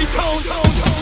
It's these dirty.